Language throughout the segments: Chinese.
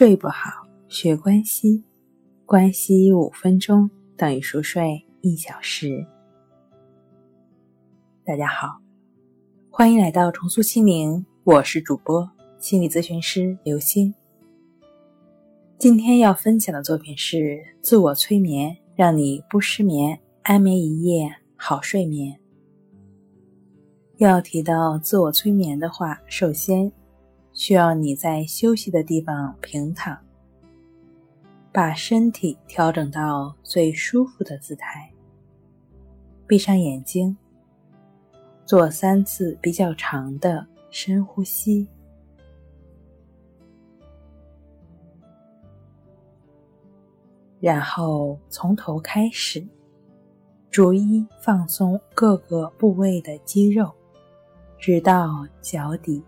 睡不好，学关西，关西五分钟等于熟睡一小时。大家好，欢迎来到重塑心灵，我是主播心理咨询师刘星。今天要分享的作品是自我催眠，让你不失眠，安眠一夜好睡眠。要提到自我催眠的话，首先。需要你在休息的地方平躺，把身体调整到最舒服的姿态，闭上眼睛，做三次比较长的深呼吸，然后从头开始，逐一放松各个部位的肌肉，直到脚底。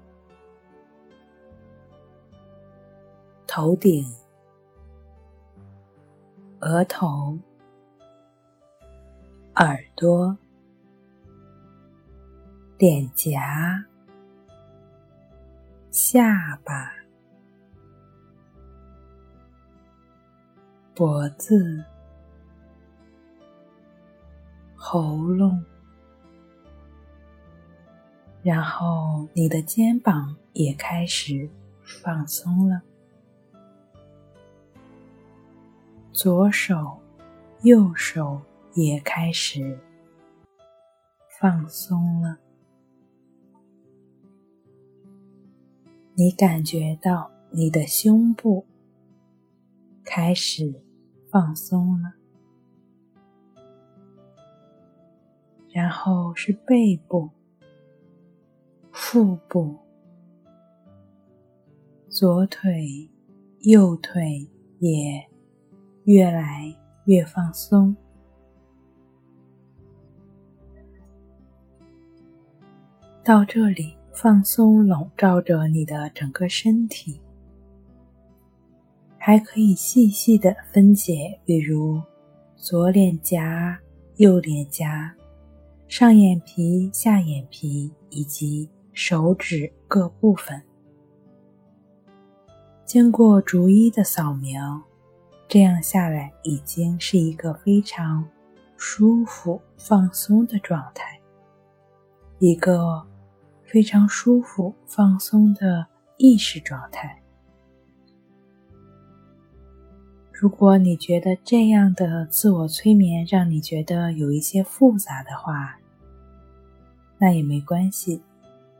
头顶、额头、耳朵、脸颊、下巴、脖子、喉咙，然后你的肩膀也开始放松了。左手、右手也开始放松了。你感觉到你的胸部开始放松了，然后是背部、腹部、左腿、右腿也。越来越放松，到这里，放松笼罩着你的整个身体，还可以细细的分解，比如左脸颊、右脸颊、上眼皮、下眼皮以及手指各部分，经过逐一的扫描。这样下来，已经是一个非常舒服、放松的状态，一个非常舒服、放松的意识状态。如果你觉得这样的自我催眠让你觉得有一些复杂的话，那也没关系，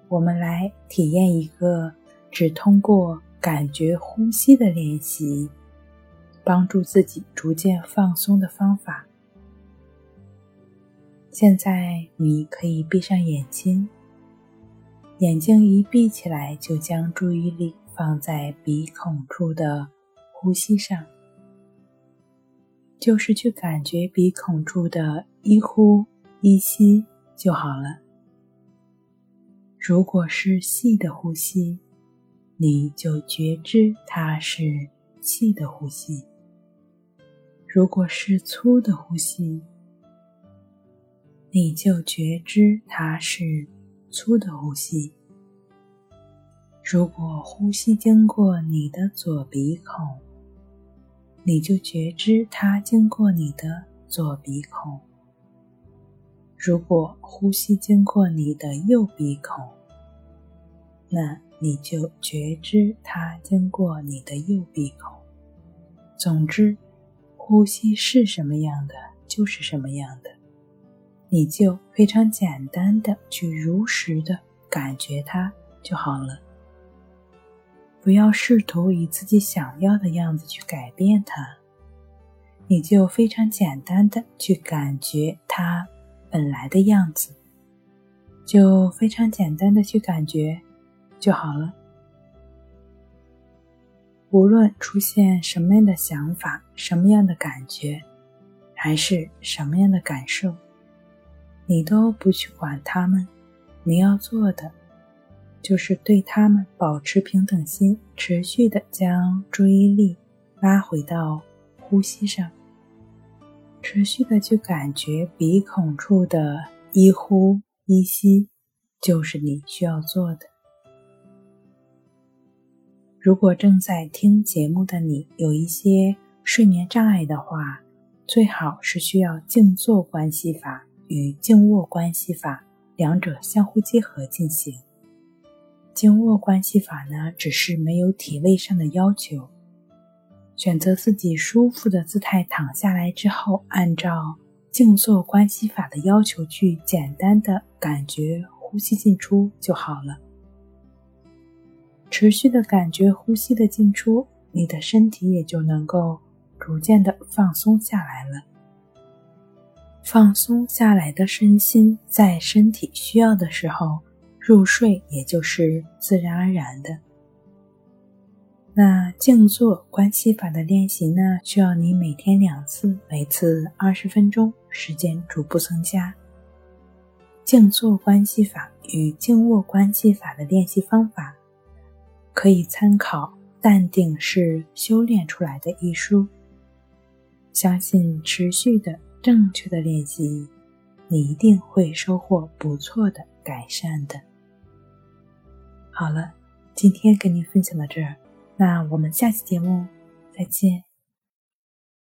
我们来体验一个只通过感觉呼吸的练习。帮助自己逐渐放松的方法。现在你可以闭上眼睛，眼睛一闭起来，就将注意力放在鼻孔处的呼吸上，就是去感觉鼻孔处的一呼一吸就好了。如果是细的呼吸，你就觉知它是细的呼吸。如果是粗的呼吸，你就觉知它是粗的呼吸。如果呼吸经过你的左鼻孔，你就觉知它经过你的左鼻孔。如果呼吸经过你的右鼻孔，那你就觉知它经过你的右鼻孔。总之。呼吸是什么样的，就是什么样的，你就非常简单的去如实的感觉它就好了。不要试图以自己想要的样子去改变它，你就非常简单的去感觉它本来的样子，就非常简单的去感觉就好了。无论出现什么样的想法、什么样的感觉，还是什么样的感受，你都不去管他们。你要做的，就是对他们保持平等心，持续的将注意力拉回到呼吸上，持续的去感觉鼻孔处的一呼一吸，就是你需要做的。如果正在听节目的你有一些睡眠障碍的话，最好是需要静坐关系法与静卧关系法两者相互结合进行。静卧关系法呢，只是没有体位上的要求，选择自己舒服的姿态躺下来之后，按照静坐关系法的要求去简单的感觉呼吸进出就好了。持续的感觉呼吸的进出，你的身体也就能够逐渐的放松下来了。放松下来的身心，在身体需要的时候。入睡也就是自然而然的。那静坐关系法的练习呢，需要你每天两次，每次二十分钟，时间逐步增加。静坐关系法与静卧关系法的练习方法，可以参考《淡定是修炼出来的》一书。相信持续的正确的练习，你一定会收获不错的改善的。好了，今天跟您分享到这儿，那我们下期节目再见。